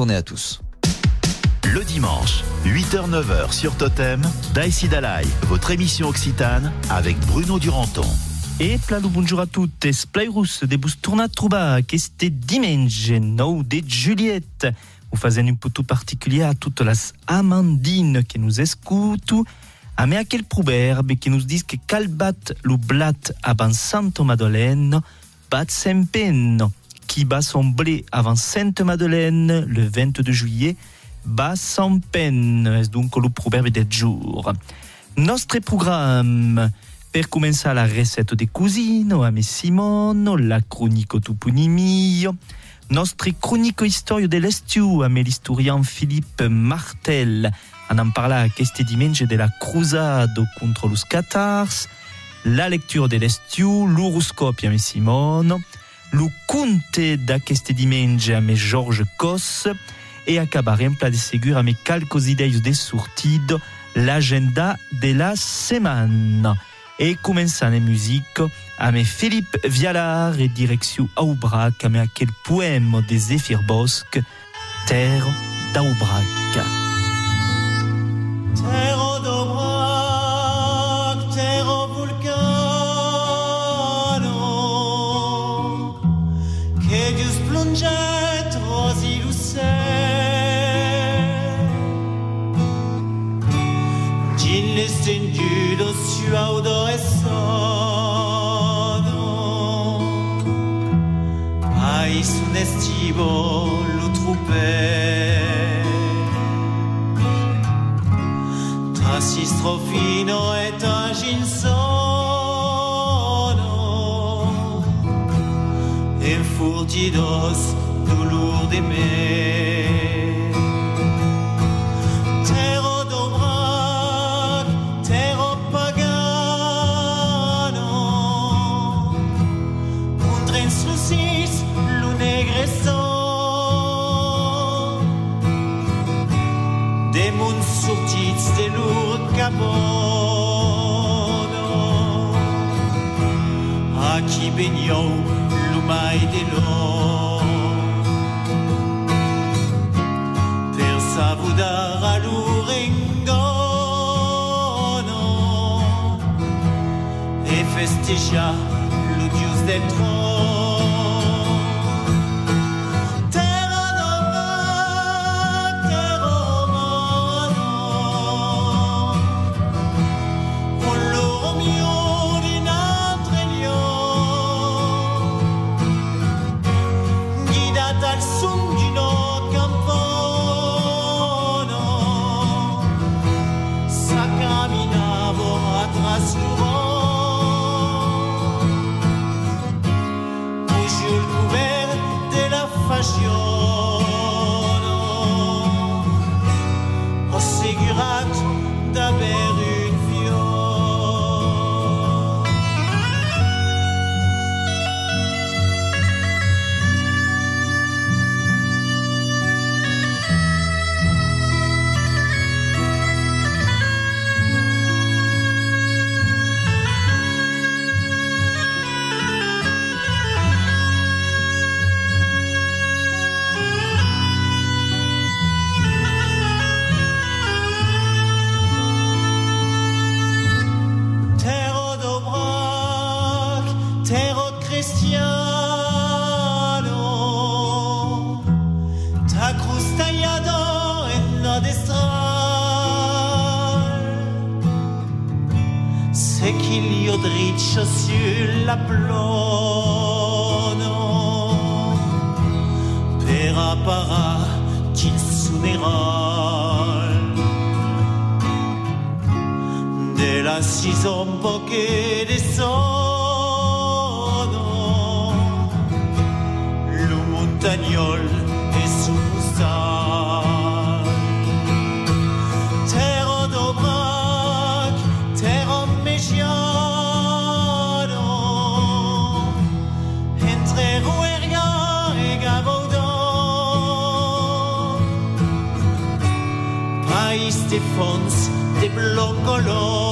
Journée à tous. Le dimanche, 8h-9h sur Totem, Daïsi Dalai, votre émission occitane avec Bruno Duranton. E plalo bonjour a tutte, splairus de bus tornat trobar este diumenge 9 de Juliette. Ho fazem un potu particulier a toutes las amandines que nous escutu, a me aquel proverbe que nous dis que calbat lo blat avant Santo Madeleine, bat sempen, qui bat son blé avant Sainte Madeleine le 22 juillet, bat sans peine. Es donc le proverbe del jour. Nostre programme. Per començar la recette de cuisine a me Simone, la chronique Tupunimio, nostre chronique historia de l'estiu a me l'historien Philippe Martel, en en parla aquest diumenge de la cruzado contre los catars, la lecture de l'estiu, l'horoscope a me Simone, le conte d'aquest diumenge a me Georges Cos, e acabarem pla de segur a me calcos de l'agenda de la setmana. E començant en musique, a me Philippe Vialar e direcció Aubrac, a me aquel poème de Zéphir Bosque, Terre d'Aubrac. Terra Dios plunget rosi lucet, gin estendido suaudo e sono, pais un estivo Pour d'os, tout lourd d'aimer. Terre d'Aubrac, terre pagano, contra insucis, l'unegresso. Des mondes sortits, des lourds cabots. Baignons l'umai de l'eau per savudar a l'urengono e festejar lo dios del trono dritto sulla plono, per appara qu'il suonerà de la saison poche de sono País de fons de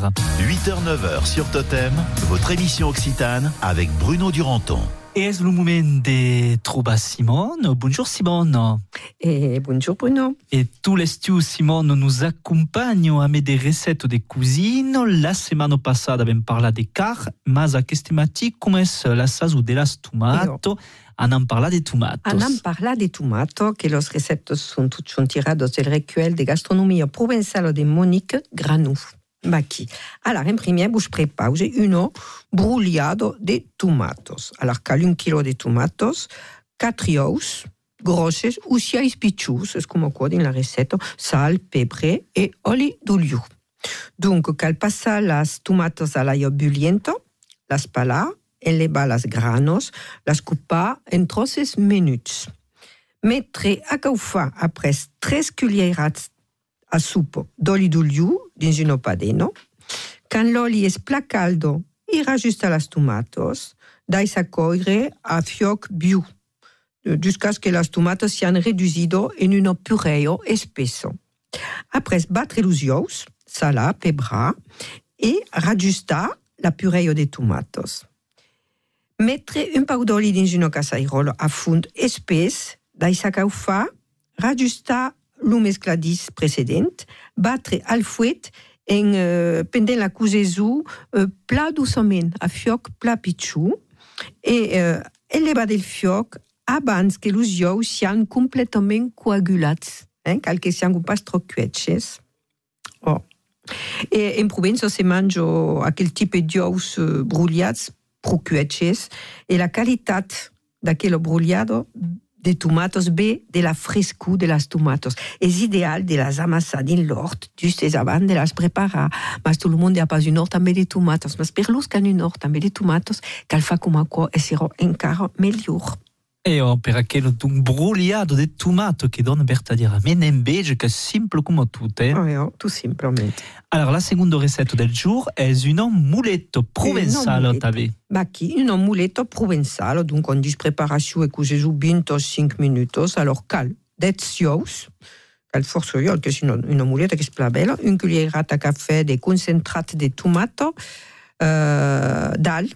Vialard. 8h-9h sur Totem, votre émission occitane avec Bruno Duranton. Et est le moment de trouver Simone? Bonjour Simone. Et bonjour Bruno. Et tous les studios, Simone nous accompagne à des recettes de cuisine. La semaine passée, on avait parlé des car, mais à cette thématique, comme la saison de las tomates, on en parla des tomates. On en parla de tomato, que los recettes sont toutes sont tirados del recueil de gastronomia provençale de Monique Granou. Alors, en premier, vous prépare uno brugliado de tomatos. Alors, cal un kilo de tomatos, 4 ous, grosses ou 6 piccius, es come qua in la recette, sal, pebre e oli d'olio. Donc, cal passa las tomatos al ajo bulliento, las pala, eleva las granos, las coupa en trosses minuts. Mettre a caufa après 3 cuillerats a supo d'oli d'olio un padeno. Quand l'oli es pla caldo, i rajusta las tomatos, dais a coire a fioc biu, jusqu'à ce que las tomatos sian reducido en un pureo espesso. Après battre los ous, sala, pebra, et rajusta la pureo de tomatos. Mettre un pau d'oli dins una casairola a fund espès, dais a caufa, rajusta lo mescladís precedent, batre al fuet en uh, pendent la cusesu uh, pla a fioc pla pitxu, e uh, eleva del fioc abans que los ous sian completament coagulats, cal que sian un pas tro cuetxes. Oh. En Provença se manjo aquel tipus d'ous uh, bruliats pro cuetxes, e la d'aquel de tomatos B de la frescura de las tomatos. Es ideal de las amassar din l'hort, just abans de las preparar. Mas tot el món ha pas un hort també de tomatos. Mas per los que han un hort també de tomatos, cal fa com aqua e serà encara millor. E oh, per aquel un brugliado de tomates che donne verdaderamente un beige che è simple come tutto. Eh? Oh, oh, tout simplement. Alors, la seconde recette del jour è un muletto provenzale, t'avais. Ma qui, un muletto provenzale, donc on dit préparation et que je joue bientôt 5 minutos, alors cal, det sious, cal force io, che è una muletta che è bella, un cuillerata caffè de concentrat de tomato, euh, dal,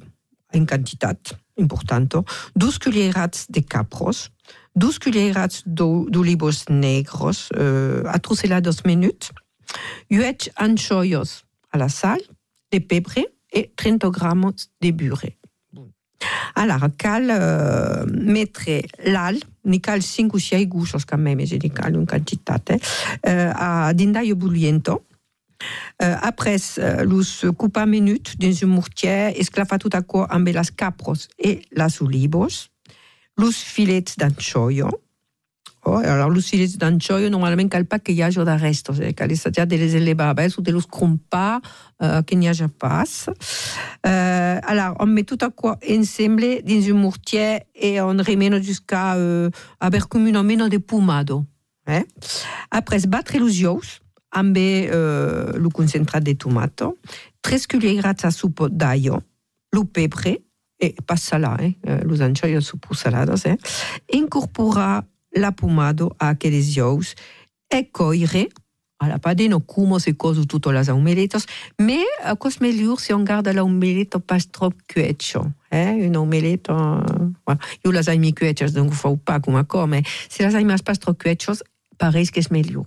en quantitat importante, 12 cuillerats de capros, 12 cuillerats d'olivos negros, euh, a trocelados minutes, 8 anchoios a la sal, de pebre et 30 grammes de beurre. Alors, cal euh, mettre l'al, ni cal 5 o 6 gussos quand même, je dis une quantitat, eh, a d'indaio bulliento, Uh, après, uh, los coupa minut dins un mortier, esclafa tot aquò amb las capros e las olivos, los filets d'anchoio, Oh, alors, los filets d'anchoio, normalment, cal pas que hi hagi de restos, eh? estagiar de les elevar o de los crompar, uh, que n'hi hagi pas. Uh, alors, on met tot aquò ensemble dins un mortier et on remena jusqu'à uh, haver com una mena de pomado. Eh? Après, battre los ous, amb euh, lo concentrat de tomato, 3 cuillerats a supo d'aglio, lo pebre, e passa là, eh, los anchoios supo salados, eh, incorporar la pomado a aqueles ous e coire, alla padeno como se coso tutte las omeletas, me a cos melhor se on garda la omeleta pas trop cuecho, eh, una omeleta, voilà. io las ai mi cuechas, donc fau pas come a come, se las ai mas pas trop cuechos, pareix que és melhor.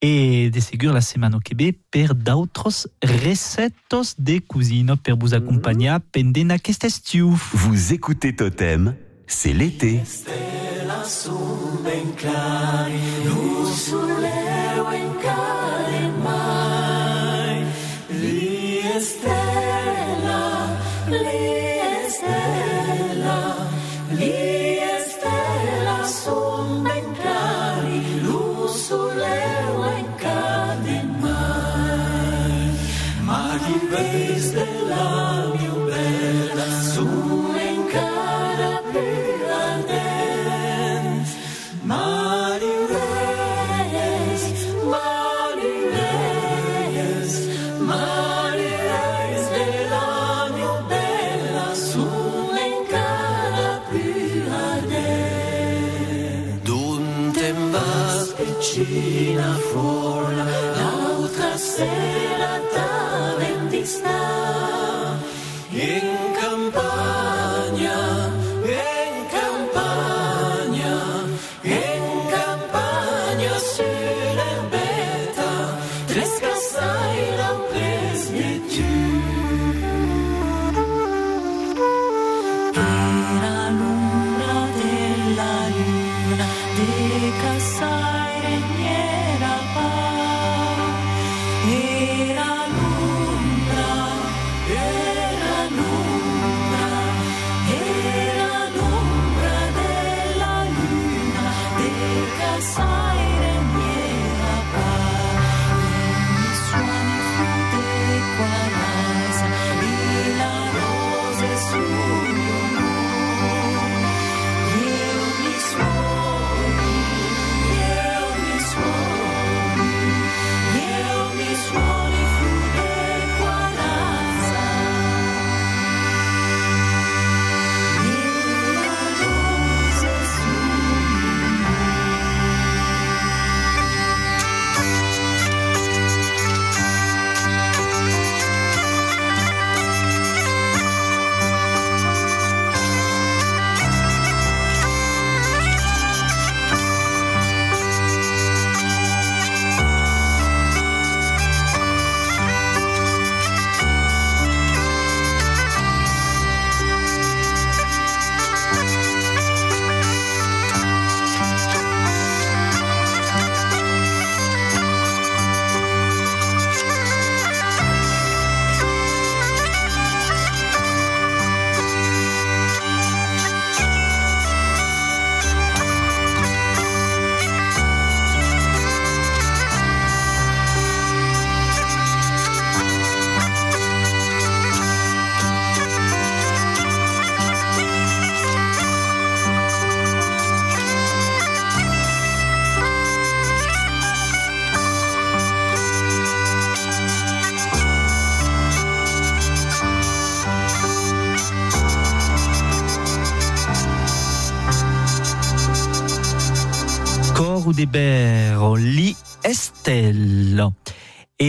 e de segur la setmana che ve per d'autres recettes de cuisine per vous accompagnar pendant aquesta estiu. Vous écoutez Totem, c'est l'été.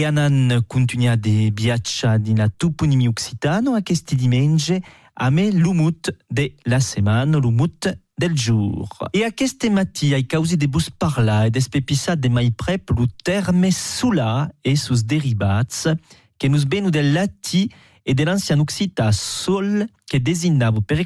E anan continua de viatja din la toponimi occitano aquest diumenge a me de la setmana, l'umut del jour. E aquest matí ai causi de bus parlar e despepissat de mai prep terme solar e sus derivats que nos benu del lati e de l'ancien occità sol que designava per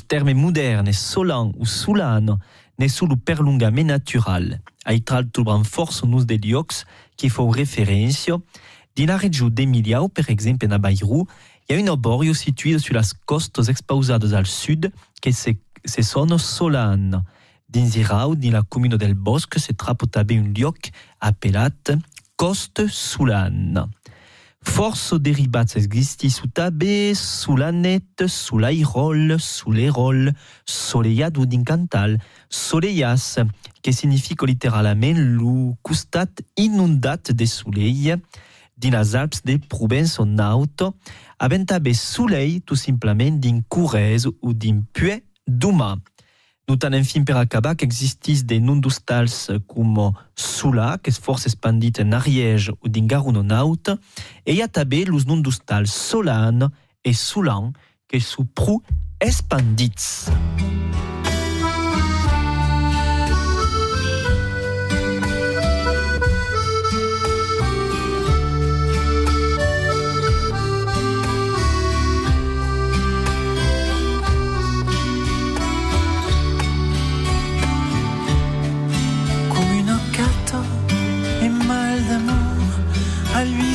termes modernes solan ou solano ne solo perlungament natural. Ai traltobran força nos de llocs que fou referència. Din la regió d'Emilia, ou per exemple na Bayrou, y a un arborio situé sur las costes expausades al sud que se, se sono Solane. Dins Irau, din la commune del Bosc, se trapo també un lloc appelat Coste Solane. Força derivats existi su també su la net, su l'airol, su l'erol, soleiado din Cantal, soleias, che significa letteralment lo costat inundat de soleil dinas Alps de Provence o Naut, havent també soleil tout simplement din corrès o din puè d'humà. Notant enfin per acabar qu'existis de nundustals com Sula, que és força expandit en Ariège o din Garonne o Naut, e hi ha també los nundustals Solan e Sulan, que sont prou expandits.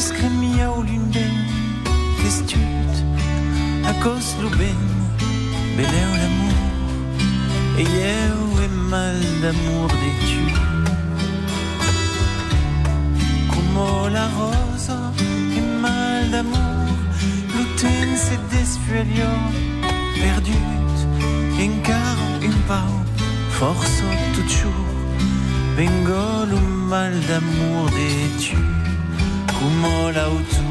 Scremia o l'unben Testut A cos lo ben. Beleu l'amour E eu e mal d'amour de tu Como la rosa e mal d'amour L'uten se desfuelio Perdut Encara un pau Forza tout jour Vengo lo mal d'amour de tu Como l'auto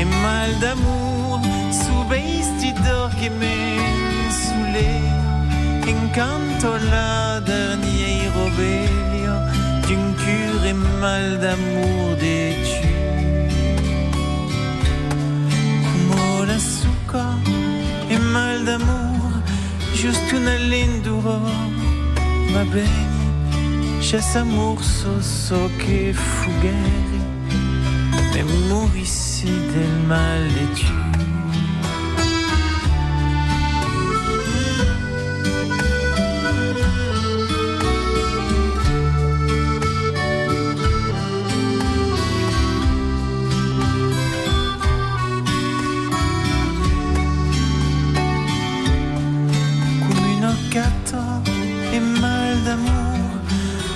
E mal d'amour Subeisti d'or che men Sule Encanto la dernier robelio D'un cure e mal d'amour de tu la succa E mal d'amour. Just una linduro Ma bene Chasse amour so so che fugheri E morissi del mal de tu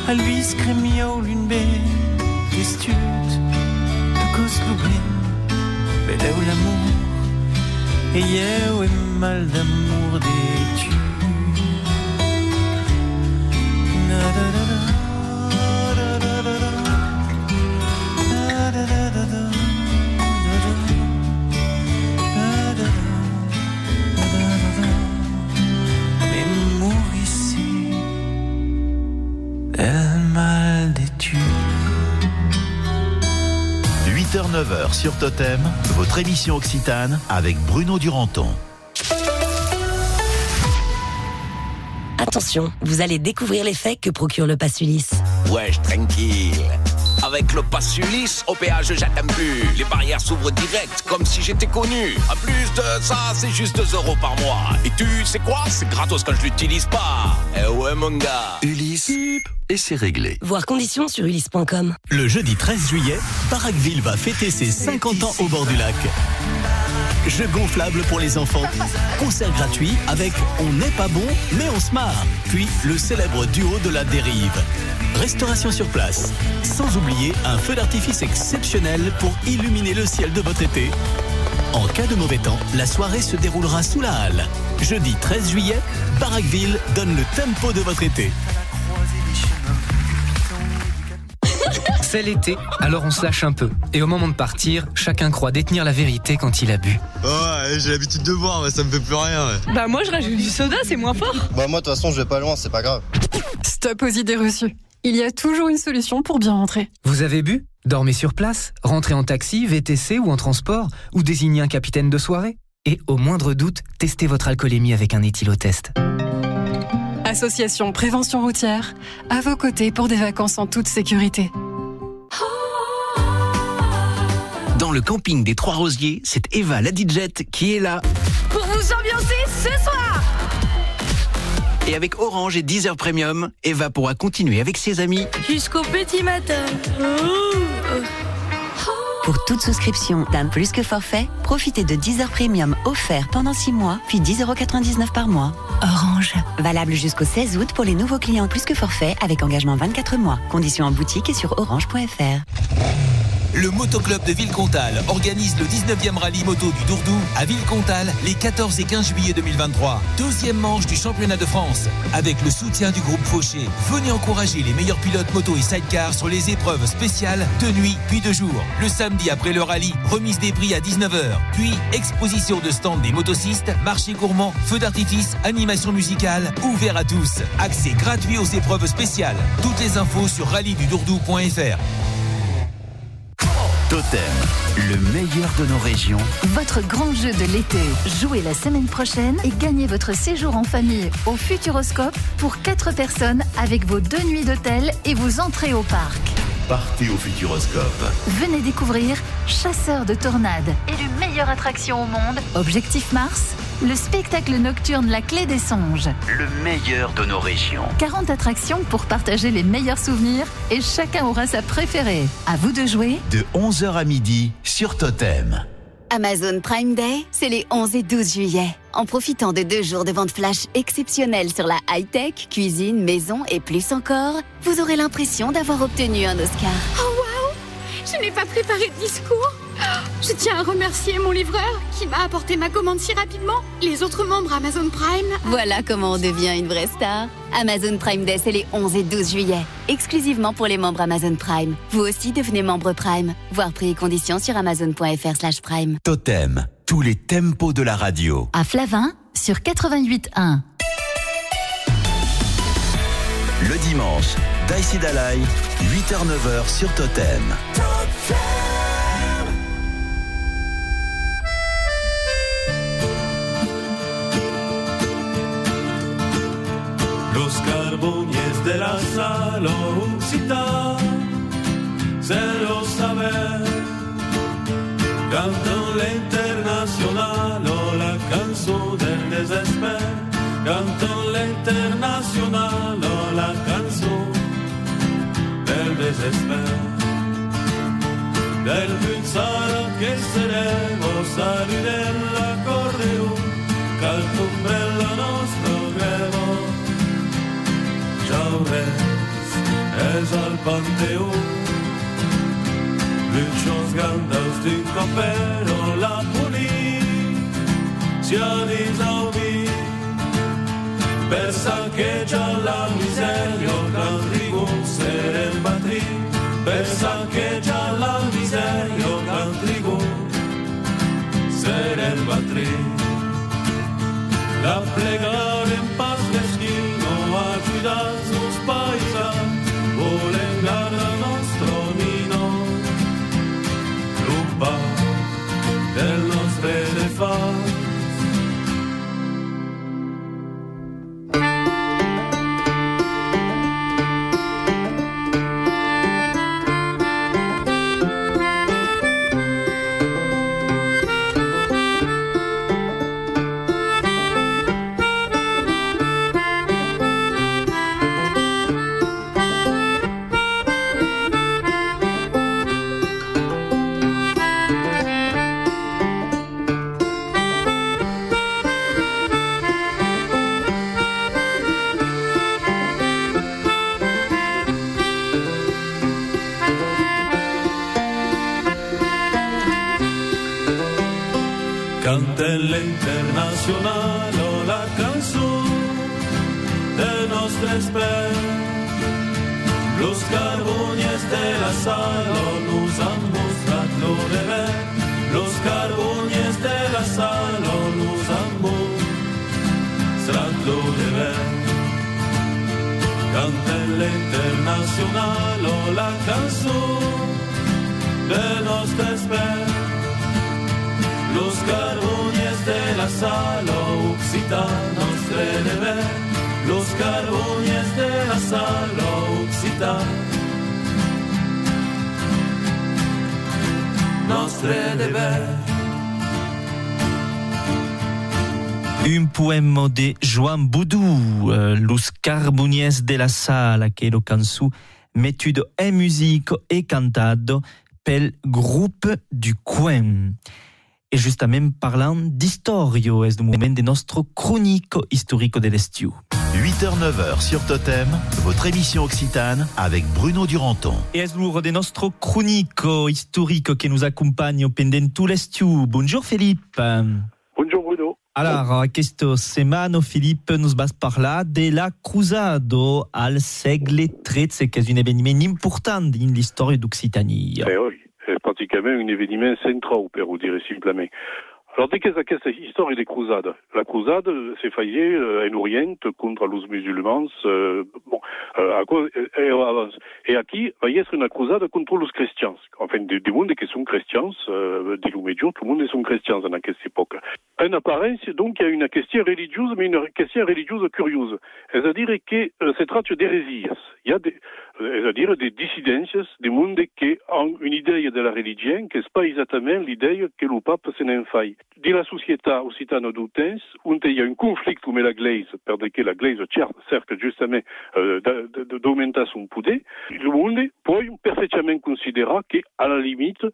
A lui scremia l'une belle E eu e mal d'amour de sur Totem, votre émission Occitane avec Bruno Duranton. Attention, vous allez découvrir l'effet que procure le pass Ulysse. Wesh, tranquille. Avec le pass Ulysse, au péage, j'attends plus. Les barrières s'ouvrent direct, comme si j'étais connu. En plus de ça, c'est juste 2 euros par mois. Et tu sais quoi? C'est gratos quand je l'utilise pas. Eh ouais, mon gars. Ulysse, et c'est réglé. Voir conditions sur ulysse.com. Le jeudi 13 juillet, Paracville va fêter ses 50 ans au bord du lac. Jeux gonflables pour les enfants. Concert gratuit avec On n'est pas bon, mais on se marre. Puis le célèbre duo de la dérive. Restauration sur place. Sans oublier un feu d'artifice exceptionnel pour illuminer le ciel de votre été. En cas de mauvais temps, la soirée se déroulera sous la halle. Jeudi 13 juillet, Barraqueville donne le tempo de votre été. C'est l'été, alors on se lâche un peu. Et au moment de partir, chacun croit détenir la vérité quand il a bu. Ouais, j'ai l'habitude de boire, mais ça me fait plus rien. ouais. Bah moi je rajoute du soda, c'est moins fort. Bah moi de toute façon je vais pas loin, c'est pas grave. Stop aux idées reçues. Il y a toujours une solution pour bien rentrer. Vous avez bu Dormez sur place, rentrez en taxi, VTC ou en transport, ou désignez un capitaine de soirée. Et au moindre doute, testez votre alcoolémie avec un éthylotest. Association Prévention Routière, à vos côtés pour des vacances en toute sécurité. Dans le camping des Trois Rosiers, c'est Eva la DJ qui est là. Pour vous ambiancer ce soir Et avec Orange et Deezer Premium, Eva pourra continuer avec ses amis. Jusqu'au petit matin. Pour toute souscription d'un plus que forfait, profitez de 10 heures premium offert pendant 6 mois, puis 10,99€ par mois. Orange. Valable jusqu'au 16 août pour les nouveaux clients plus que forfait avec engagement 24 mois. Conditions en boutique et sur orange.fr. le Motoclub de Villecontal organise le 19e rallye moto du Dourdou à Villecontal les 14 et 15 juillet 2023. Deuxième manche du championnat de France. Avec le soutien du groupe Fauché, venez encourager les meilleurs pilotes moto et sidecar sur les épreuves spéciales de nuit puis de jour. Le samedi après le rallye, remise des prix à 19h. Puis exposition de stand des motocistes, marché gourmand, feu d'artifice, animation musicale, ouvert à tous. Accès gratuit aux épreuves spéciales. Toutes les infos sur rallydudourdou.fr. Totem, le meilleur de nos régions. Votre grand jeu de l'été. Jouez la semaine prochaine et gagnez votre séjour en famille au Futuroscope pour 4 personnes avec vos deux nuits d'hôtel et vos entrées au parc. Partez au Futuroscope. Venez découvrir Chasseur de tornades, élu meilleure attraction au monde, Objectif Mars, le spectacle nocturne La Clé des Songes. Le meilleur de nos régions. 40 attractions pour partager les meilleurs souvenirs et chacun aura sa préférée. À vous de jouer. De 11h à midi sur Totem. Amazon Prime Day, c'est les 11 et 12 juillet. En profitant de deux jours de vente flash exceptionnels sur la high-tech, cuisine, maison et plus encore, vous aurez l'impression d'avoir obtenu un Oscar. Oh waouh Je n'ai pas préparé de discours. Je tiens à remercier mon livreur qui m'a apporté ma commande si rapidement. Les autres membres Amazon Prime. Voilà comment on devient une vraie star. Amazon Prime Day, c'est les 11 et 12 juillet. Exclusivement pour les membres Amazon Prime. Vous aussi devenez membre Prime. Voir prix et conditions sur amazon.fr slash prime. Totem, tous les tempos de la radio. À Flavin, sur 88.1. Le dimanche, Daïsi Dalai, 8h-9h sur Totem. Carbones de la salocita se lo saber. Cantan la internacional o la canción del desespero. Cantan la internacional o la canción del desespero. Del pensar que seremos salir en l'accordéon, calcumbella nostro grevo. Torres és el Panteó. Luchons grandes d'un copero la si ha Saudi per saccheggiare la miseria gran rigonzere il patri per saccheggiare la miseria gran rigonzere il patri la plegare in pace destino ajudar Cante l'internacional o la canción de nostre esper. Los carbones de la sal nos han mostrado lo de ver. Los carbones de la sal nos han mostrado lo de ver. Cante l'internacional o la canción de nostre esper. Los carbones de la sal occitana deber. Los carbones de la sal occitana nostre deber. Un poème de Joan Boudou, euh, Los de la Sala, che è lo canzone mettuto in musica e cantato pel groupe du coin. Et justement parlant d'historio, est le moment de notre chronique historique de l'estiu. 8h-9h sur Totem, votre émission occitane avec Bruno Duranton. Et es l'our de nostro cronico historique qui nous accompagne pendant tout l'estiu. Bonjour Philippe. Bonjour Bruno. Alors, questo semano, Philippe, nous vas parler de la Cruzado al segle XIII, qui est un événement important dans l'histoire d'Occitanie. Eh oui, pratiquement un événement central, pour dire simplement. Alors, dès qu'est cette histoire des croisades La croisade s'est faillée euh, en Orient contre les musulmans. Euh, bon, euh, à cause, et, et aquí va y être une croisade contre les chrétiens. Enfin, du, du monde qui sont chrétiens, euh, des médions, tout le monde sont chrétiens dans cette époque. En apparence, donc, il y a une question religieuse, mais une question religieuse curieuse. C'est-à-dire que euh, c'est traite d'hérésies. Il y a des, c'est-à-dire des dissidences, des mondes qui ont une idée de la religion qui n'est pas exactement l'idée que le pape s'en fait. Dans la société occitane d'Outens, où il y a un conflit avec la Glaise, parce que la Glaise cerque justement euh, d'augmenter son pouvoir, le monde peut parfaitement considérer qu'à la limite,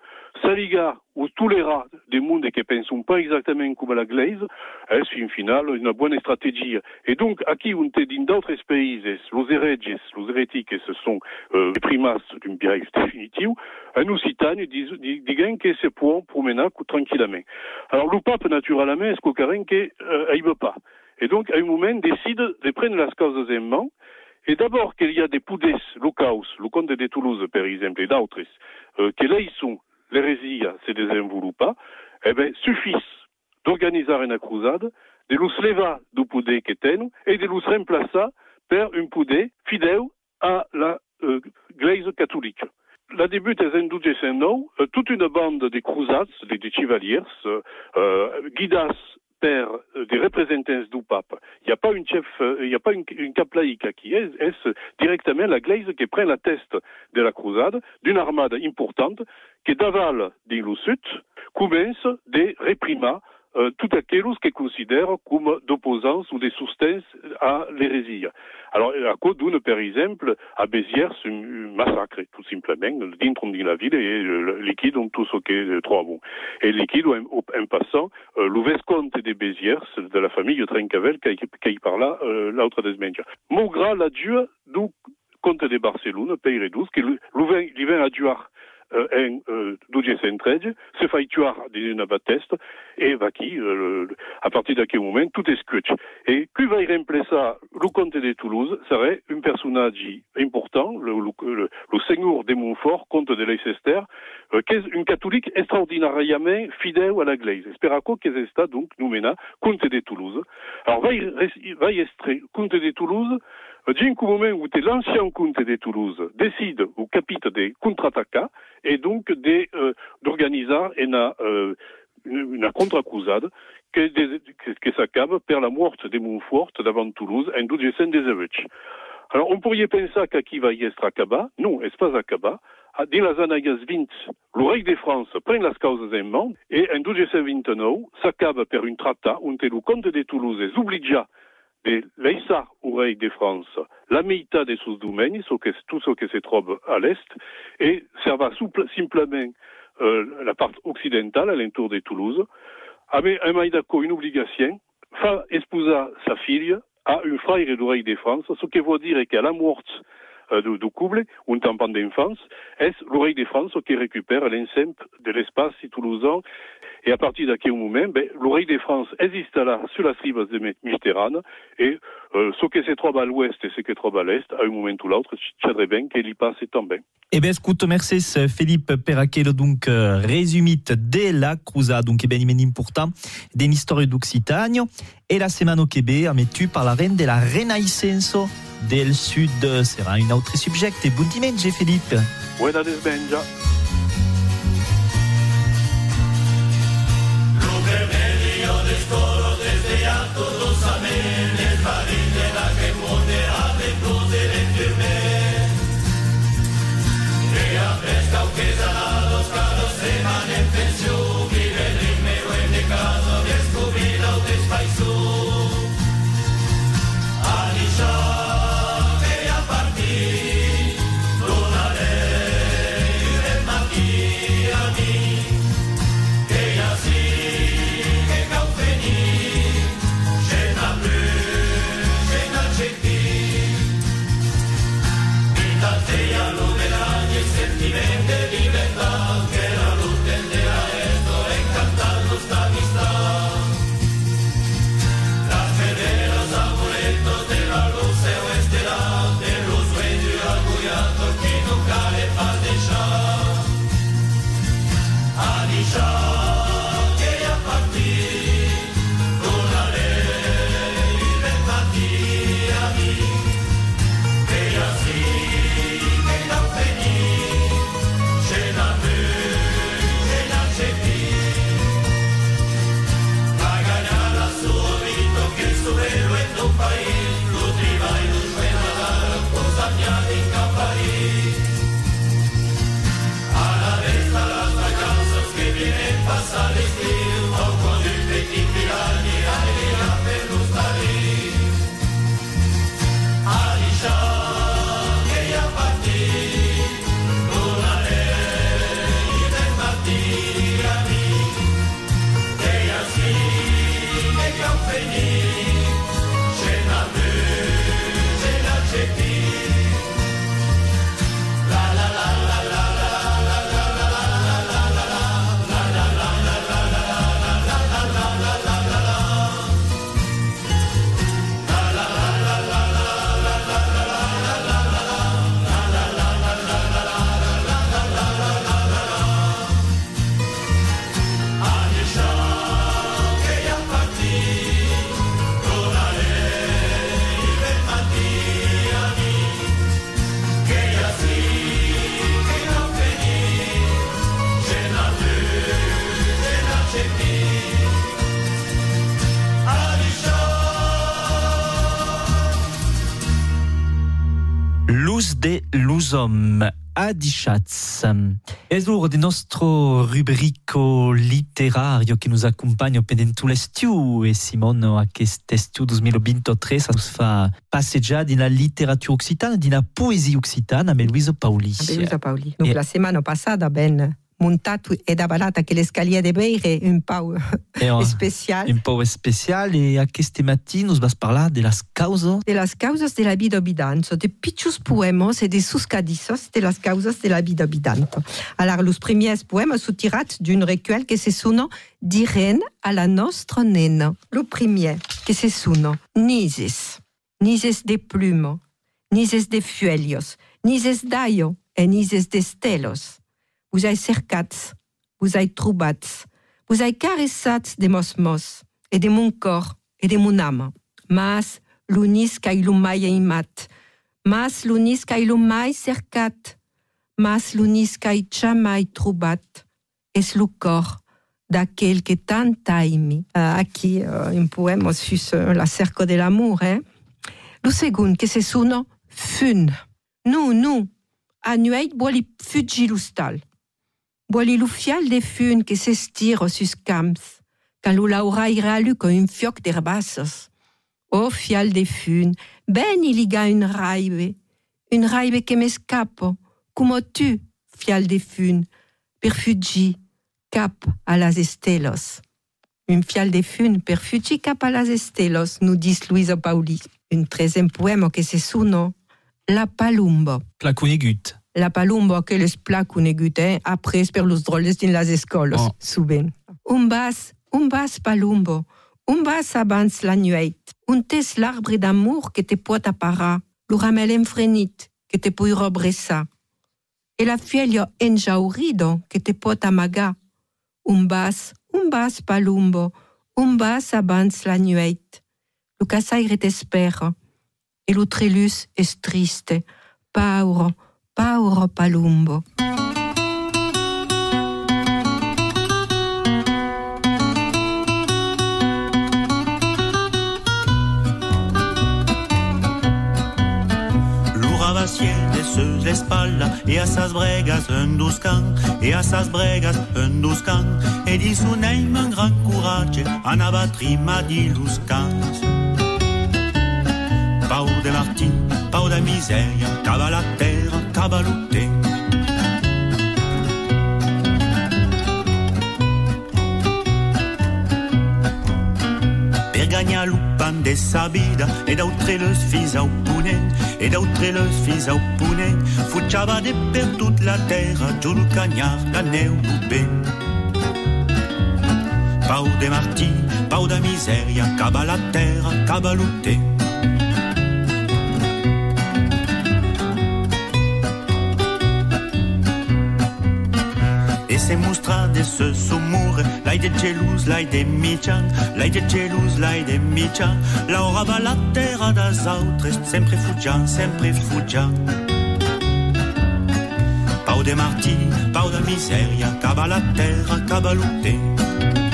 ça liga ou tolera des mondes qui pensent pas exactement comme la Glaise, est fin final une bonne stratégie? Et donc, aquí, on te dans d'autres pays, les héréges, les hérétiques, ce sont euh, les primas d'un biais définitif, en Occitanie, disent que c'est pour promener tranquillement. Alors, le pape, naturellement, est-ce qu'au carré, euh, ne veut pas? Et donc, à un moment, décide de prendre las causes en main, et d'abord qu'il y a des poudes locaux, le comte de Toulouse, par exemple, et d'autres, euh, que là, ils sont, l'hérésie se désenveloppe, eh bien, suffit d'organiser une crusade, de los levar du poder que tenen et de los remplacer par un poder fidèle à la euh, Glaise catholique. La début des en 1209, euh, toute une bande de crusades, de, de chevaliers, euh, guidas par des représentants du pape. Il n'y a pas une chef, il n'y a pas une, une laïque qui est, est directement la Glaise qui prend la tête de la crusade d'une armade importante qui d'aval du sud commence des réprimer euh, tout aquellos qui considèrent comme d'opposants ou des substances à l'hérésie. Alors, à cause d'une, par exemple, à Béziers, un massacre, tout simplement, dentro de la ville, et le liquide ont tout ce est trop bon. Et liquide, en, en passant, euh, le Vescomte de Béziers, de la famille Trencavel, qui, qui parla euh, l'autre des Malgré l'adieu du comte de Barcelone, Peyre douce, qui lui vient adieu euh, en euh, 1213 se fait tuer d'une baptiste et va qui, euh, à partir de quel moment, tout est scutch. Et qui va y remplacer le comte de Toulouse serait un personnage important, le, le, le seigneur de Montfort, comte de Leicester, euh, un catholique extraordinairement fidèle à l'Église. Speraco que c'est donc, nous mena, comte de Toulouse. Alors, va y, va y comte de Toulouse, D'un moment où l'ancien comte de Toulouse décide ou capite de contre-attaquer et donc d'organiser une, euh, une, une contre-crusade que, que s'accable par la mort de Montfort d'avant Toulouse en 1218. Alors on pourrait penser qu'à va y être acaba, non, c'est pas acaba. Dans les années 20, le roi de France prend les causes en main et en 1229 s'accable par un traité où le comte de Toulouse est obligé de laisser au rei de France la mitad de sus domaines, tout ce qui se trouve à l'est, et ça va simplement euh, la partie occidentale, à l'entour de Toulouse, avec un maïdaco une obligation, faire épouser sa fille à un frère du rei de France, ce qui veut dire qu'à la mort euh, du, du couple, un tampon d'enfance, est le rei de France qui récupère l'ensemble de l'espace toulousain. Et à partir moment, ben, le rei de France existe là, sur la rive de Méditerranée, et euh, ce qui se trouve à l'ouest et ce qui se trouve à l'est, à un moment ou l'autre, c'est bien qu'il y passe também. Eh bien, écoute, merci Philippe Perraquel, donc, euh, résumite de la cruzade, donc, eh bien, important, d'une histoire d'Occitanie. Et la semaine au Québec, tu par la reine de la Renaissance del Sud? Sera une autre sujet. Et bon dimanche, Philippe. intermedio dels coros desde a todos amén, el jardín de la que ha de poder enferme. Que a fresca o que salados caros se van en. hommes Adichatz. Esur di nostro rubrico literario che nos accompagna pendente l'estiu et Simon a questo estiu 2023 sa nos fa passeggiare dina letteratura occitana, dina poesia occitana, me Luisa Pauli. Luisa Pauli. Donc, la settimana passata ben montato ed avvalata che l'escalier de Beire un po' E un- special. Un po' special e aquest matí nos vas parlar de las causas de las causas de la vida abitanto, de pichus poemos e de sus cadizos de las causas de la vida abitanto. Alors, los premiers poemes sont tirats d'un recueil que se suno Diren a la nostra nena. Le premier, que se suno Nises, Nises de plumo, Nises de fuelios, Nises d'aio e Nises de stelos. Vous avez cercats, vous avez troubats, vous avez caressats de mos mos, et de mon corps, et de mon âme. Mas l'unis kai lumai imat, mas l'unis kai lumai cercat, mas l'unis kai jamais trobat, es le corps d'aquel que tant aimi. Uh, aqui uh, un poema sus uh, la cerco de l'amour. Eh? Le second, que se suno fun. Nu, nu, annueit boli fuggi lustal. Boli lu fial de fun que s'estira sus camps, quand lu laura iralu con un fioc d'herbassos. Oh fial de fun, ben il y a une raive, une raive que m'escapo, como tu, fial de fun, per fuggi cap a las estelos? Un fial de fun per fuggi cap a las estelos, nous dit Luisa Pauli. Un troisième poème que se suno La Palumbo. La Palumbo que les pla conegut, eh, après per los droles din las escoles, Oh. suben. Un bas, un bas Palumbo, un bas abans la nuit, un tes l'arbre d'amour que te pot apparar, lo ramel enfrenit que te puoi robressa, e la fielio enjaurido que te pot amagar, un bas, un bas Palumbo, un bas abans la nuit, lo casaire t'espera, e lo trelus es triste, pauro, Pauro Palumbo. se l'espalda et à sas bregas un doscan et à sas bregas un doscan Et dis un neim un gran coratge an ma di. Pau de Martin, pau da miseria, cava la terra, cava lutte. Per gagnar l'upan de sa vida e d'autre les fils au ponent e d'autre les fils au ponent fugiava de per tut la terra giù il cagnar la neu ben Pau de Martí, pau da miseria, cava la terra, cava lutte. se mustrade, se sumure L'aide gelus, l'aide michan L'aide gelus, l'aide michan Laura va la terra das autres Sempre fuggian, sempre fuggian Pau de martí, pau da miseria Cava la terra, cava l'utente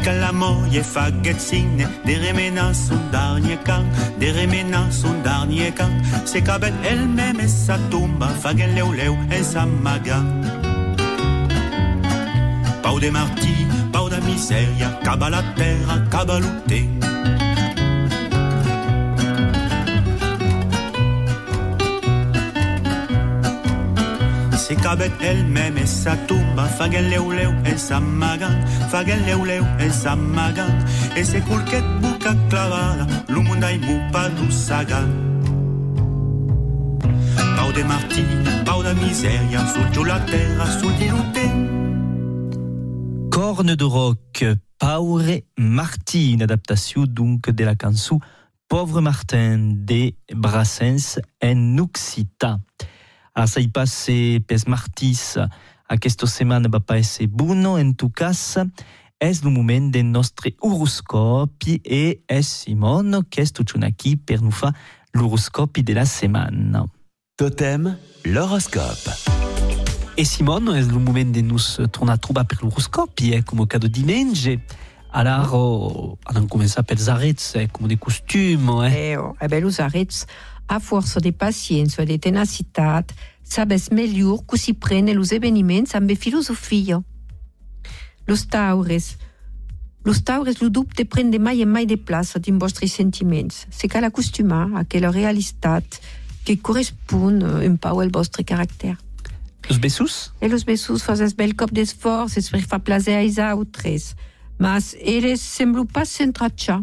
E che la moglie fa ghezzine, di remena sul darnie can, di remena sul darnie can, se cabet el me messa tumba, fa che leu leu e s'amaga. Pau de marti, pau da miseria, caba la terra, caba lutte. Se cabet elle-même et sa tumba, fagen leu leu et sa magan, fagen leu leu et sa magan, et se culquet buca clavada, lumunda i mupa du sagan. Pau de martí, pau de miseria, sul la terra, sul di lutte. Corne de rock, Paure Martí, une adaptation donc de la cançó Pauvre Martin de Brassens en Occitan. Alors ça y passe pes Martis aquesta setmana va pas ser buono en tu cas és le moment del nostre horoscopi e és Simon que és tot aquí per nous fa l'horoscopi de la setmana. Totem, l'horoscope. E Simon, és el moment de nos tornar a trobar per l'horoscopi, eh, com cada diumenge. Alors, oh, anem a començar pels arrets, eh, com de costum. Eh? Eh, oh, eh ben, los arrets, a força de paciència, de tenacitat, sabes melhor que si prene los eveniments amb filosofia. Los taures, los taures, lo dubte prende mai e mai de plaça dins vostres sentiments. Se cal acostumar a aquella realitat que correspon eh, un pau al vostre caràcter. Los bessos? E los bessos fazes bel cop d'esforç per fa plaser als autres, mas eles semblo pas s'entrachar.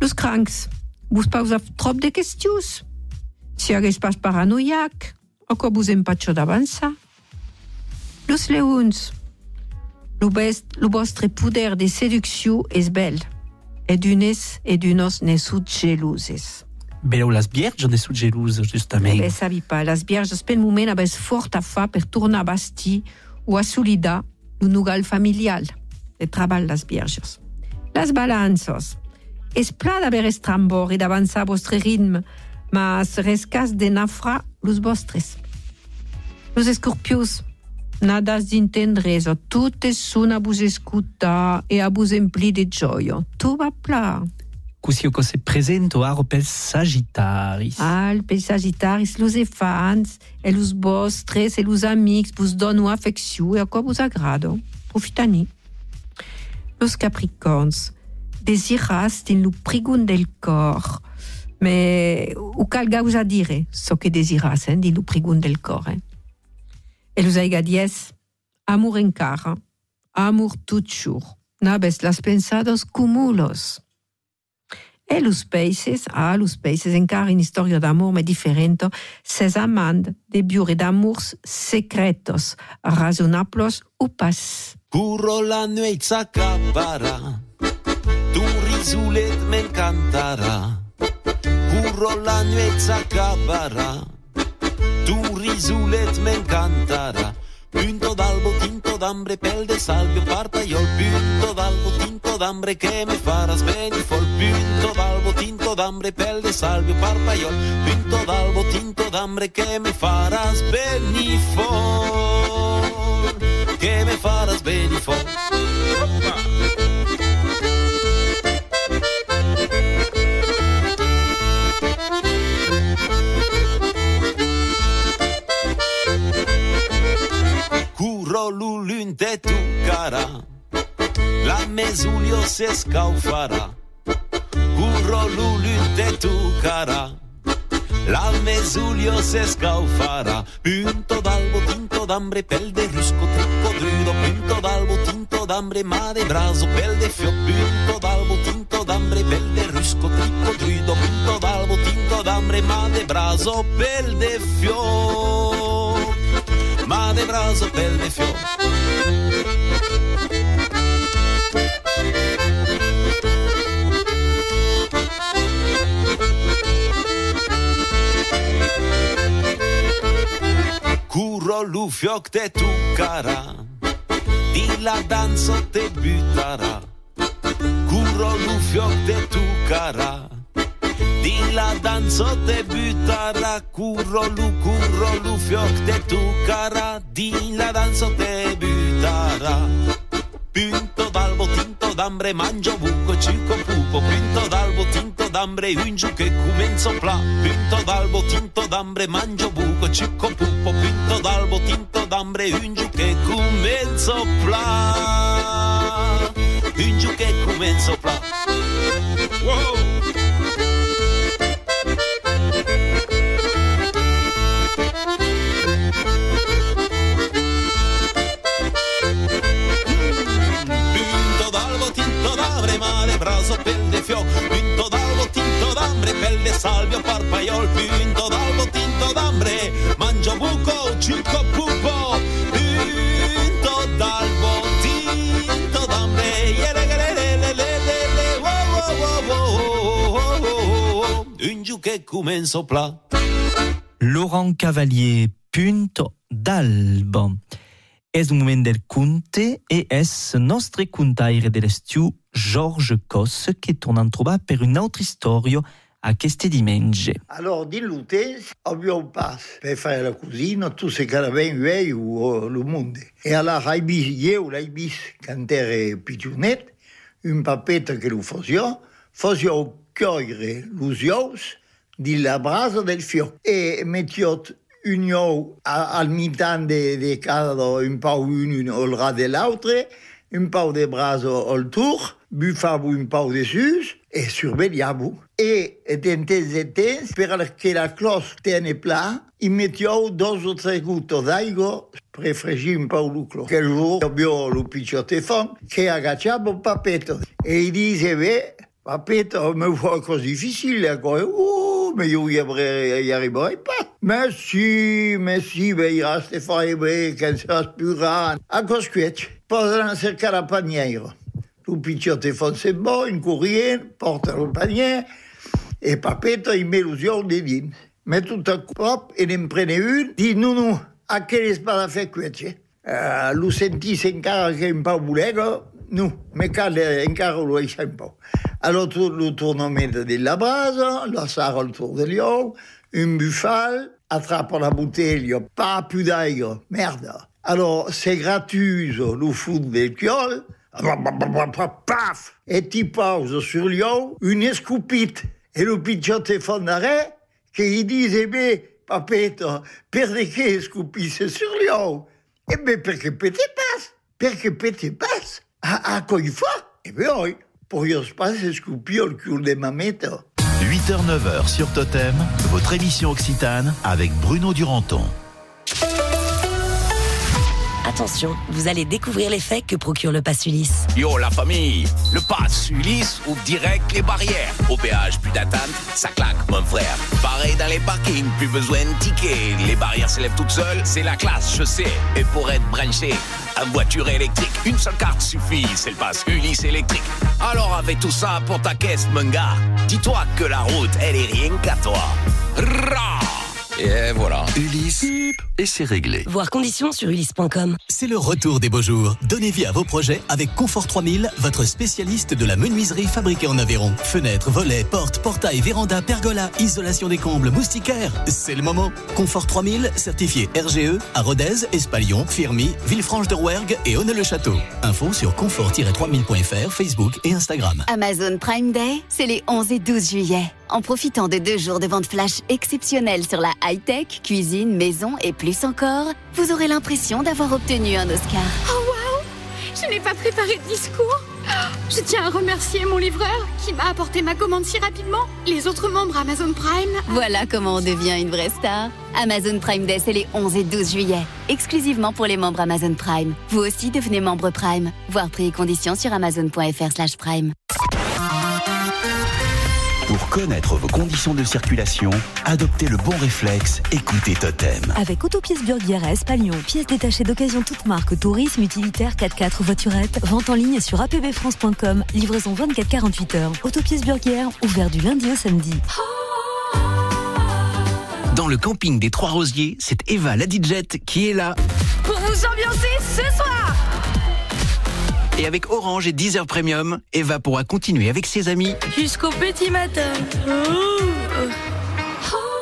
Los crancs, vos pausa trop de questions. Si hagués pas paranoiac, o que vos empatxo d'avançar? Los leons, lo, lo vostre poder de seducció és bel, e d'unes e d'unos ne sud geloses. Beleu les vierges ne sou gelous, justament. Eh, sabi pas, les vierges pel moment avès fort a fa per tornar a bastir o a solidar lo nugal familial de treball les vierges. Les balanços, és pla d'haver estrambor e d'avançar vostre ritme, mas rescas de nafra los vostres. Los escorpios, nada d'intendres, totes són a vos escutar e a vos emplir de gioia. Tu va pla. Cusio que se presento aro pels sagittaris. Al, pels sagittaris, los efants, e los vostres, e los amics vos dono afecció e a quoi vos agrado. Profitani. Los capricorns, desiras din lo prigun del cor, mais o cal gauza dire so que desiras, eh, din lo prigun del cor. Eh. E los aigadies, amor encara, amor tutxur, nabes las pensados cumulos. E los países, ah, los países encara in historia d'amor me diferente, ses amand de biure d'amors secretos, razonablos o pas. Curro la nuit tu risulet m'encantarà. Curro la nuit s'acabarà, tu risulet m'encantarà. Punto d'albo, tinto d'ambre, pel de salvio, parpaiol, punto d'albo, tinto d'ambre, che me faras benifol, punto d'albo, tinto d'ambre, pel de salvio, parpaiol, punto d'albo, tinto d'ambre, che me faras benifol, che me faras benifol. De tu cara, la mesulio se scaufarà. Curro l'ulun de tu cara, la mesulio se scaufarà. Punto d'albo, tinto d'ambre, pel de rusco, tricco drudo. Punto d'albo, tinto d'ambre, de braso, pel de fio. Punto d'albo, tinto d'ambre, pel de rusco, tricco drudo. Punto d'albo, tinto d'ambre, ma de braso, pel de fio. Ma de braso, pel de fio. Curro lu fioc de tu cara, di la danzo te buttarà. Curro lu fioc de tu cara, di la danzo te buttarà. Curro lu, curro lu fioc de tu cara, di la danzo te buttarà. Punto d'albo tinto d'ambre mangio buco cico pupo. Punto d'albo tinto d'ambre un giù che comenzo pla. Punto d'albo tinto d'ambre mangio buco cico pupo. Punto d'albo tinto d'ambre un giù che comenzo pla. Un giù che comenzo pla. Wow! Pelle fio Vinto d'albo tinto d'ambre, pelle salvio parpaiol Vinto d'albo tinto d'ambre, mangio buco, circo pupo Vinto d'albo tinto d'ambre. Un giù che comenzo pla Laurent Cavalier, Punto d'Albo. Es un moment del conte e es nostre contaire dell'estiu Georges Cos che torna a trovare per un'altra storia a queste dimensi. Alors, din lo temps, abbiamo pas per fare la cucina, tu sei carabin vei o lo mondo. E allora io l'hai visto, quando ero piccionet, un papetto che lo faccio, faccio cogliere gli ous della brasa del fiocco e metto un ou al mittan de, de cada un pau un, un al ras de l'altre, un pau de braso al tour, bufavo un pau de sus e survegliavo. E dentes de temps, per che la clos tene pla, i mettiamo dos o tre gouttes d'aigua per fregire un po' il clos. Quel giorno abbiamo lo picciotefon che agganciava un papetto e gli dice, beh, papetto, mi fa così difficile, quoi. Oh, mais io y arriverai pas. Mais si, mais si, bene, che si aspirano. A cosquetch, posano cercare la paniera. Lo picciotto fa se bo, in corriere, porta il paniere, e papetto in melusione di din. Met tutto prop e ne prende un, di no, no, a che le spada fe quetche. Uh, lo sentisse encara che un no, me cade un. Tu lo tournamento della brasa, la sara al tour degli ous, un buffal, attrappa la bottiglia, pas più d'acqua, merda. Allora, c'est gratuit, lo foot del chiol, paf, e ti pause sur gli ous, un escupit, e lo picciotto fa andare, che gli dice, beh, papetto, perché scupisse sur gli ous? E beh, perché pete pas, perché pete pas, a, a coi fa, e beh, oi, poi scupio il culo de mameta. 8h-9h sur Totem, votre émission occitane avec Bruno Duranton. Attention, vous allez découvrir l'effet que procure le pass Ulysse. Yo la famille, le pass Ulysse ouvre direct les barrières. Au péage, plus d'attente, ça claque mon frère. Pareil dans les parkings, plus besoin de tickets. Les barrières s'élèvent toutes seules, c'est la classe, je sais. Et pour être branché, à voiture électrique, une seule carte suffit, c'est le pass Ulysse électrique. Alors avec tout ça pour ta caisse, mon gars, dis-toi que la route, elle est rien qu'à toi. Rah Et voilà. Ulysse, et c'est réglé. Voir conditions sur ulysse.com. C'est le retour des beaux jours. Donnez vie à vos projets avec Confort 3000, votre spécialiste de la menuiserie fabriquée en Aveyron. Fenêtres, volets, portes, portails, vérandas, pergolas, isolation des combles, moustiquaires. C'est le moment. Confort 3000, certifié RGE à Rodez, Espalion, Firmy, Villefranche de Rouergue et Honnay-le-Château. Info sur confort-3000.fr, Facebook et Instagram. Amazon Prime Day, c'est les 11 et 12 juillet. En profitant de deux jours de vente flash exceptionnelles sur la high-tech, cuisine, maison et plus encore, vous aurez l'impression d'avoir obtenu un Oscar. Oh waouh Je n'ai pas préparé de discours. Je tiens à remercier mon livreur qui m'a apporté ma commande si rapidement. Les autres membres Amazon Prime. Voilà comment on devient une vraie star. Amazon Prime Day, c'est les 11 et 12 juillet. Exclusivement pour les membres Amazon Prime. Vous aussi devenez membre Prime. Voir prix et conditions sur amazon.fr slash prime. Pour connaître vos conditions de circulation, adoptez le bon réflexe, écoutez Totem. Avec Autopièces Burguière à Espalion, pièces détachées d'occasion toute marque, tourisme, utilitaire, 4x4, voiturette, vente en ligne sur apbfrance.com, livraison 24-48 heures. Autopièces Burguière, ouvert du lundi au samedi. Dans le camping des Trois Rosiers, c'est Eva la DJ qui est là. Pour vous ambiancer ce soir Et avec Orange et Deezer Premium, Eva pourra continuer avec ses amis Jusqu'au petit matin.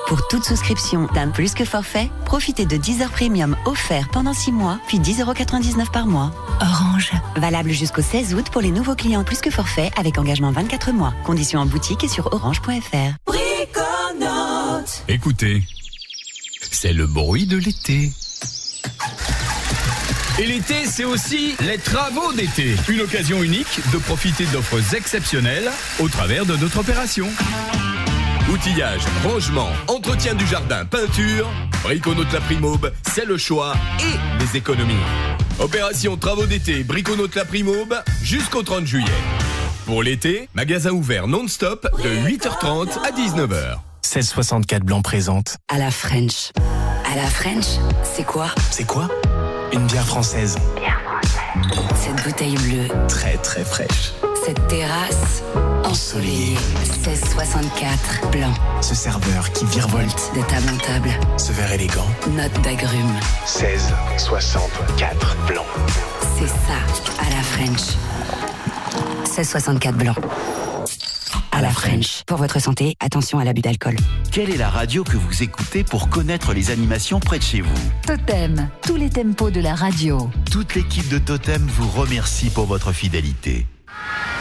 Pour toute souscription d'un plus que forfait, profitez de 10 heures premium offerts pendant 6 mois, puis 10,99€ par mois. Orange. Valable jusqu'au 16 août pour les nouveaux clients plus que forfait avec engagement 24 mois. Conditions en boutique et sur orange.fr. Écoutez, c'est le bruit de l'été. Et l'été, c'est aussi les travaux d'été. Une occasion unique de profiter d'offres exceptionnelles au travers de notre opération. Outillage, rangement, entretien du jardin, peinture, Briconote la Primaube, c'est le choix et les économies. Opération travaux d'été Briconote la Primaube jusqu'au 30 juillet. Pour l'été, magasin ouvert non-stop de 8h30 à 19h. 1664 Blanc présente. À la French. À la French, c'est quoi? C'est quoi? Une bière française. Cette bouteille bleue, Très très fraîche. cette terrasse ensoleillée. 1664 blanc. Ce serveur qui virevolte. De table en table, Ce verre élégant. note d'agrumes. 1664 Blanc. C'est ça, à la French. 1664 blanc. À la French. Pour votre santé, attention à l'abus d'alcool. Quelle est la radio que vous écoutez pour connaître les animations près de chez vous Totem, tous les tempos de la radio. Toute l'équipe de Totem vous remercie pour votre fidélité.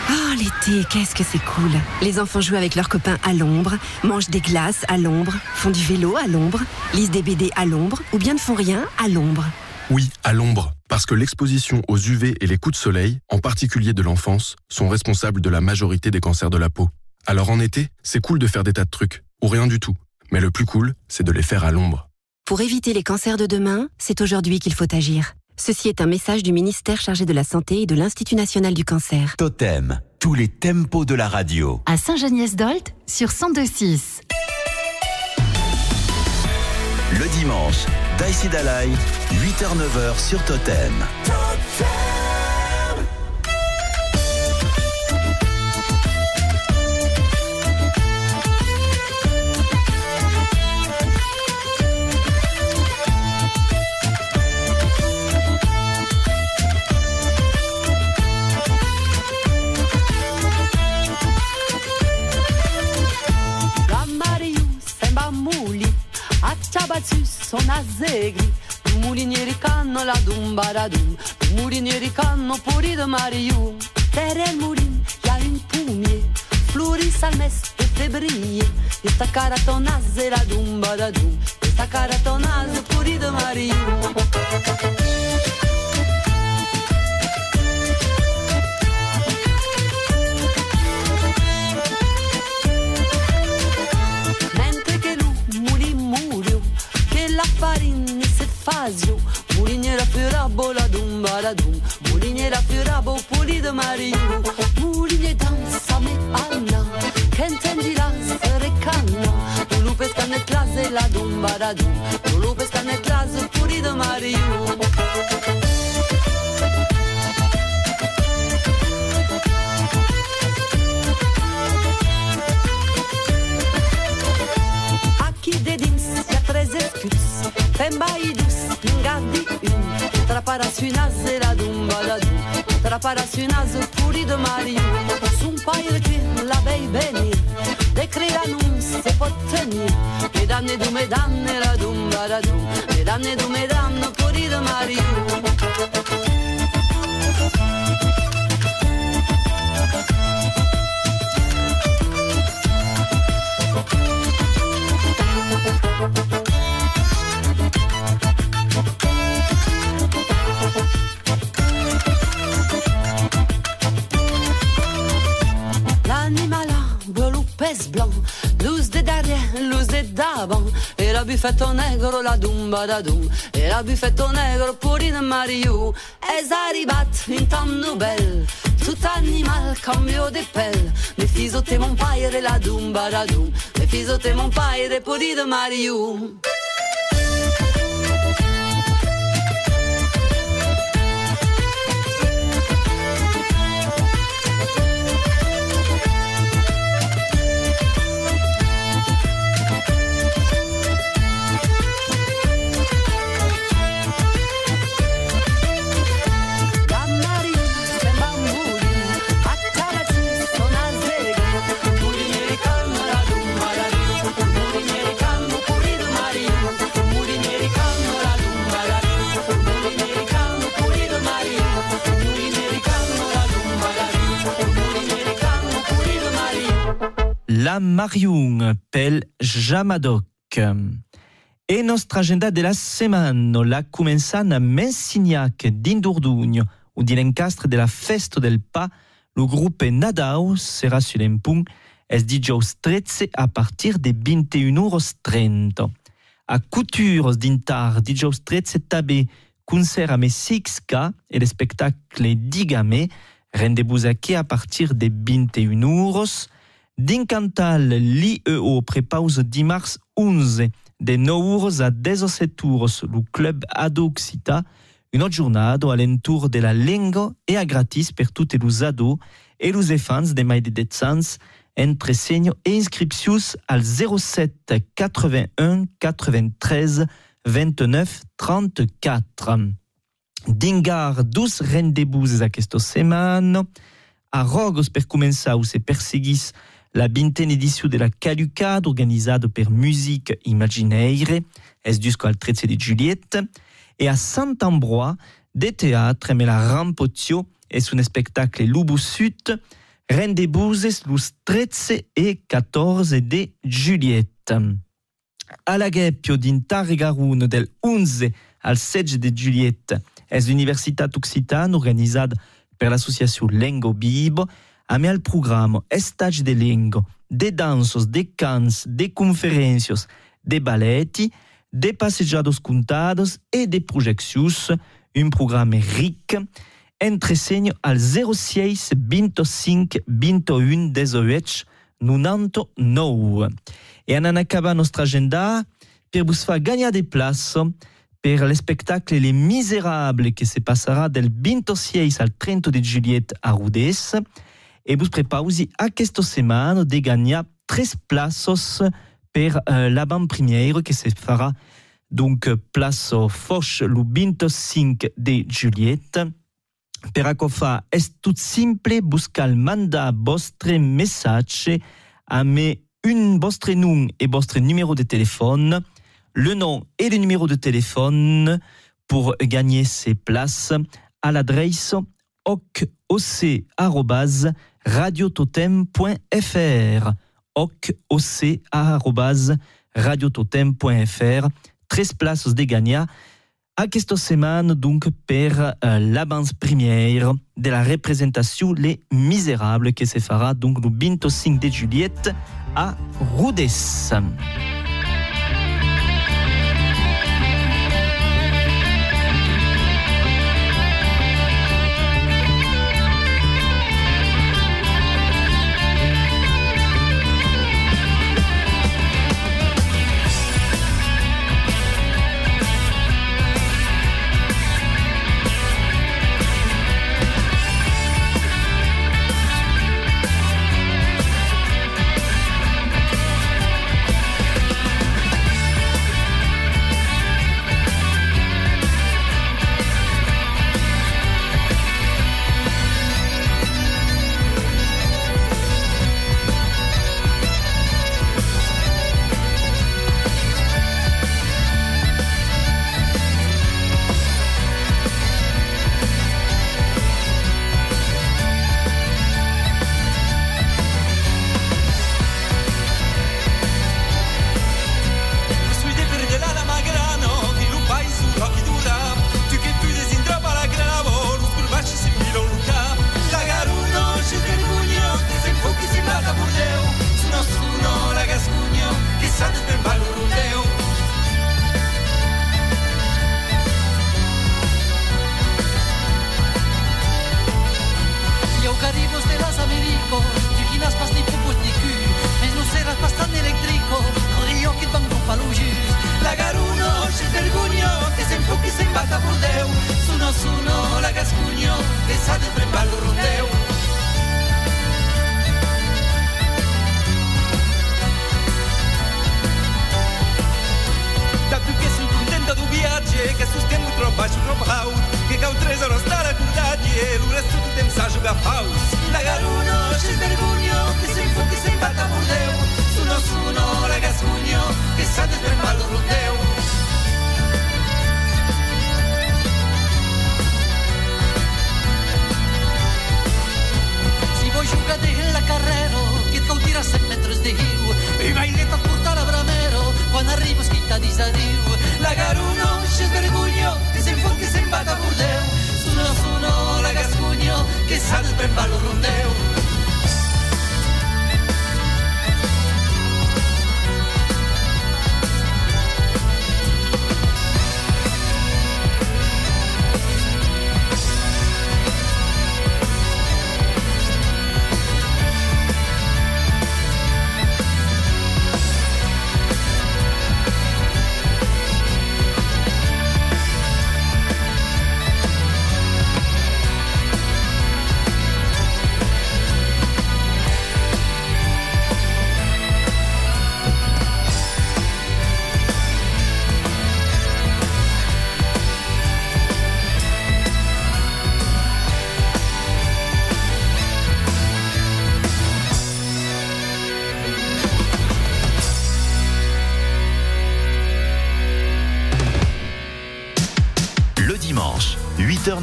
Oh, l'été, qu'est-ce que c'est cool. Les enfants jouent avec leurs copains à l'ombre, mangent des glaces à l'ombre, font du vélo à l'ombre, lisent des BD à l'ombre, ou bien ne font rien à l'ombre. Oui, à l'ombre, parce que l'exposition aux UV et les coups de soleil, en particulier de l'enfance, sont responsables de la majorité des cancers de la peau. Alors en été, c'est cool de faire des tas de trucs, ou rien du tout. Mais le plus cool, c'est de les faire à l'ombre. Pour éviter les cancers de demain, c'est aujourd'hui qu'il faut agir. Ceci est un message du ministère chargé de la Santé et de l'Institut national du cancer. Totem, tous les tempos de la radio. À Saint-Geniès-d'Olt sur 1026. Le dimanche, Daïsi Dalai, 8h-9h sur Totem. Acciabaciu sono azegri, mulinieri canno la dumba da dum, mulinieri canno puri de Mariu, terre il murin, ya une pumie, fluris al mes e febrie, e sta cara tonazze la dumba da dum, e sta cara tonazze puri de Mariu. Clase la dumba la dum, tu lupe scanne clase puli de Mario. Aqui de dins hi ha tres escuts, fem baïdus, n'gardi un, traparàs una zera d'un baladú, traparàs una puri de Mario, son paire que la vei venir, de crear non se pot tenir, mesdames du mesdames la d'un baladú, mesdames du mesdames puri de buffetto negro, la dumba dum, e la buffetto negro puri de Mario, es arribat in temps bel, tout animal cambio de pelle, mes fils te mon paire, la dum, mes fils te mon paire, puri de Marion, pel Jamadoc. E agenda della settimana la començant a Messignac d'Indurdugno, ou di l'encastre de la festa del pa, le groupe Nadao sera sur l'empung es dijous 13 a partir de 21h30. A Coutures d'Intar, dijous 13 també concert a Messixca et le spectacle Digame, rendez-vous aquí a partir de 21h. D'Incantal, l'IEO prépause dimarts 11 de 9h a 17h le club Ado Occita, une autre journée à l'entour de la lingua et à gratis per tutti les ados et les enfants de mai de detsans entre segno et inscriptions al 07 81 93 29 34. Dingar dus rendez-vous aquesta setmana. A Rogos per començar où se perseguís la édition de la Calucade organisée per Musique Imaginaire, es jusqu'au 13 de Juliette, et à Saint-Ambrois, des théâtres, mais la Rampotio est un spectacle Lubu Sud, rendez-vous los 13 et 14 de Juliette. A la Gheppio d'Intarregarun del 11 al 16 de Juliette, es l'Universitat Occitane organisée per l'associació Lengo Bibo, a al programme Estage de Lengo, de dansos, de cants, de conferències, de balletti, de passejados contados et de projeccions, un programme ric, entre segno al 06 25 21 18 99. E en acabar nostra agenda per vos fa gagnar des places per le spectacle Les Misérables que se passera del 26 al 30 de Juliette a e vos prepausi aquesta setmana de gagnar tres places per uh, la bande première que se fera donc place Foch le 25 de Juliette. Per a est tout simple buscar manda vostre message a me un vostre nom et votre numéro de téléphone, le nom et le numéro de téléphone pour gagner ces places à l'adresse occ@radiototem.fr occ@radiototem.fr 13 places de gagner à cette semaine donc per uh, l'avance première de la représentation Les Misérables qui se fera donc le 25 de Juliette à Rodez.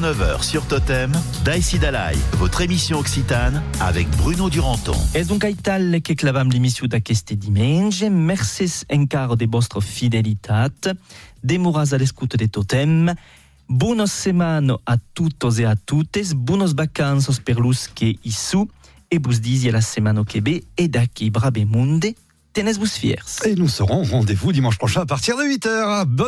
8h-9h sur Totem, Daïsi Dalai, votre émission occitane avec Bruno Duranton. Et donc aital che clavam l'émission d'aqueste dimanche. Merci encara de vostra fidelitat. Demoras à l'écoute de Totem. Buonos semano a tutos e a tutes. Buonos vacances per lus che isu. E bus disi la semana che be e daqui brabe munde. Tenez vos fiers. Et nous serons au rendez-vous dimanche prochain à partir de 8h. Bonne